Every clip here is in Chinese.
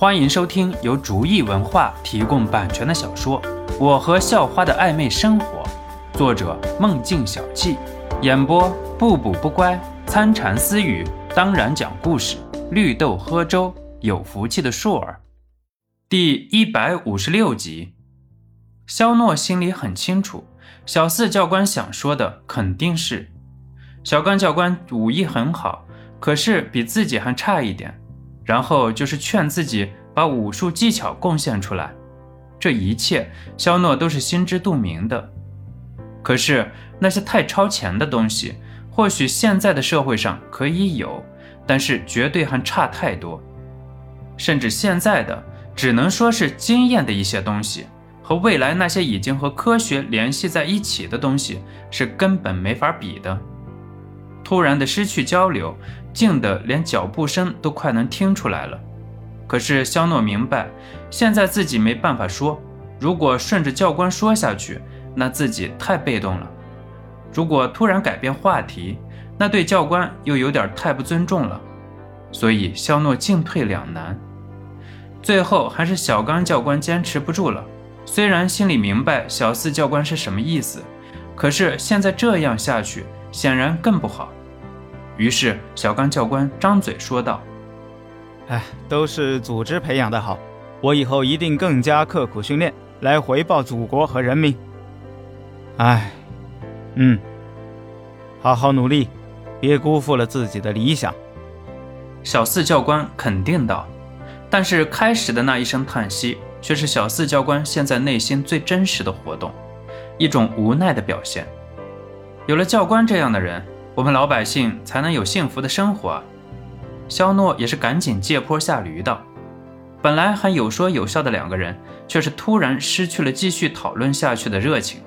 欢迎收听由竹意文化提供版权的小说《我和校花的暧昧生活》，作者梦境小憩，演播不补不乖、参禅私语，当然讲故事，绿豆喝粥，有福气的硕儿。第一百五十六集，肖诺心里很清楚，小四教官想说的肯定是，小刚教官武艺很好，可是比自己还差一点。然后就是劝自己把武术技巧贡献出来，这一切肖诺都是心知肚明的。可是那些太超前的东西，或许现在的社会上可以有，但是绝对还差太多。甚至现在的只能说是经验的一些东西，和未来那些已经和科学联系在一起的东西是根本没法比的。突然的失去交流。静的连脚步声都快能听出来了，可是肖诺明白，现在自己没办法说。如果顺着教官说下去，那自己太被动了；如果突然改变话题，那对教官又有点太不尊重了。所以肖诺进退两难。最后还是小刚教官坚持不住了。虽然心里明白小四教官是什么意思，可是现在这样下去，显然更不好。于是，小刚教官张嘴说道：“哎，都是组织培养的好，我以后一定更加刻苦训练，来回报祖国和人民。哎，嗯，好好努力，别辜负了自己的理想。”小四教官肯定道。但是开始的那一声叹息，却是小四教官现在内心最真实的活动，一种无奈的表现。有了教官这样的人。我们老百姓才能有幸福的生活。肖诺也是赶紧借坡下驴道。本来还有说有笑的两个人，却是突然失去了继续讨论下去的热情。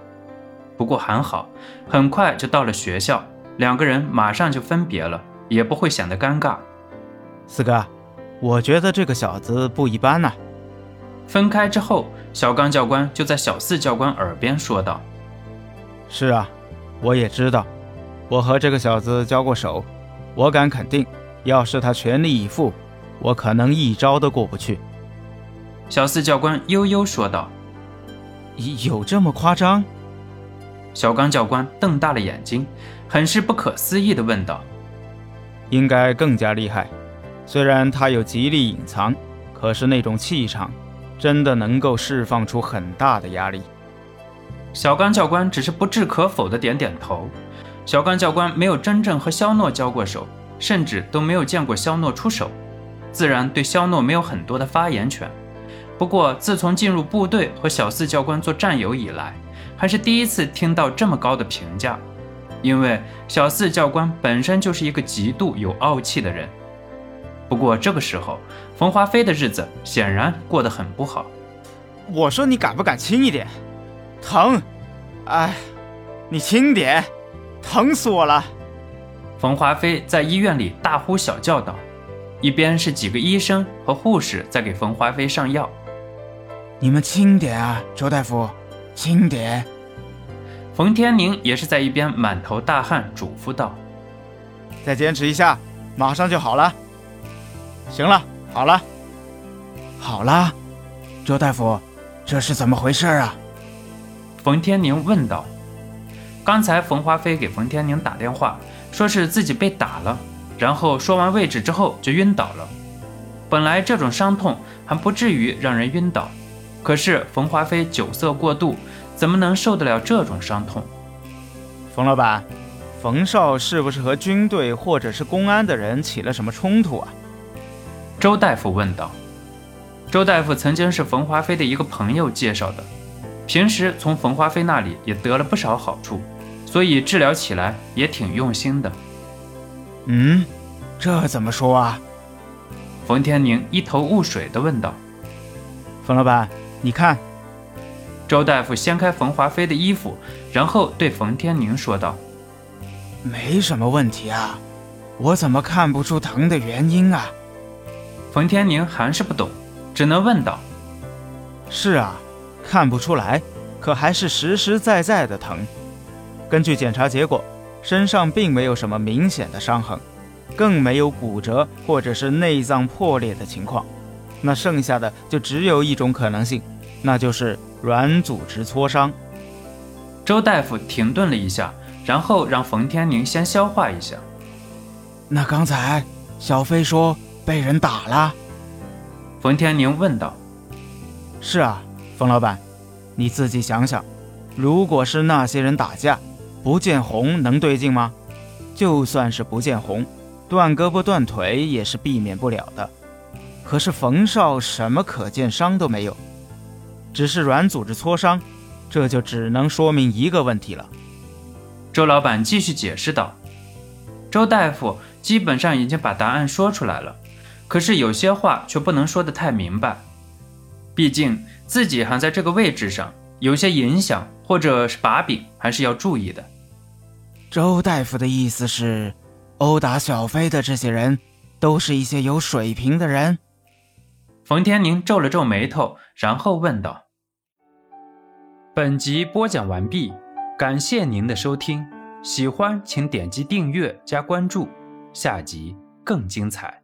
不过还好，很快就到了学校，两个人马上就分别了，也不会显得尴尬。四哥，我觉得这个小子不一般呐。分开之后，小刚教官就在小四教官耳边说道：“是啊，我也知道。”我和这个小子交过手，我敢肯定，要是他全力以赴，我可能一招都过不去。小四教官悠悠说道：“有这么夸张？”小刚教官瞪大了眼睛，很是不可思议地问道：“应该更加厉害。虽然他有极力隐藏，可是那种气场，真的能够释放出很大的压力。”小刚教官只是不置可否地点点头。小刚教官没有真正和肖诺交过手，甚至都没有见过肖诺出手，自然对肖诺没有很多的发言权。不过，自从进入部队和小四教官做战友以来，还是第一次听到这么高的评价。因为小四教官本身就是一个极度有傲气的人。不过这个时候，冯华飞的日子显然过得很不好。我说你敢不敢轻一点？疼！哎，你轻点！疼死我了！冯华飞在医院里大呼小叫道，一边是几个医生和护士在给冯华飞上药。你们轻点啊，周大夫，轻点。冯天宁也是在一边满头大汗嘱咐道：“再坚持一下，马上就好了。”行了，好了，好了。周大夫，这是怎么回事啊？冯天宁问道。刚才冯华飞给冯天宁打电话，说是自己被打了，然后说完位置之后就晕倒了。本来这种伤痛还不至于让人晕倒，可是冯华飞酒色过度，怎么能受得了这种伤痛？冯老板，冯少是不是和军队或者是公安的人起了什么冲突啊？周大夫问道。周大夫曾经是冯华飞的一个朋友介绍的。平时从冯华飞那里也得了不少好处，所以治疗起来也挺用心的。嗯，这怎么说啊？冯天宁一头雾水地问道。冯老板，你看。周大夫掀开冯华飞的衣服，然后对冯天宁说道：“没什么问题啊，我怎么看不出疼的原因啊？”冯天宁还是不懂，只能问道：“是啊。”看不出来，可还是实实在在的疼。根据检查结果，身上并没有什么明显的伤痕，更没有骨折或者是内脏破裂的情况。那剩下的就只有一种可能性，那就是软组织挫伤。周大夫停顿了一下，然后让冯天宁先消化一下。那刚才小飞说被人打了。冯天宁问道：“是啊，冯老板，你自己想想，如果是那些人打架，不见红能对劲吗？就算是不见红，断胳膊断腿也是避免不了的。可是冯少什么可见伤都没有，只是软组织挫伤。”这就只能说明一个问题了。周老板继续解释道：“周大夫基本上已经把答案说出来了，可是有些话却不能说得太明白，毕竟自己还在这个位置上，有些影响或者是把柄还是要注意的。”周大夫的意思是，殴打小飞的这些人都是一些有水平的人。冯天宁皱了皱眉头，然后问道。本集播讲完毕，感谢您的收听，喜欢请点击订阅加关注，下集更精彩。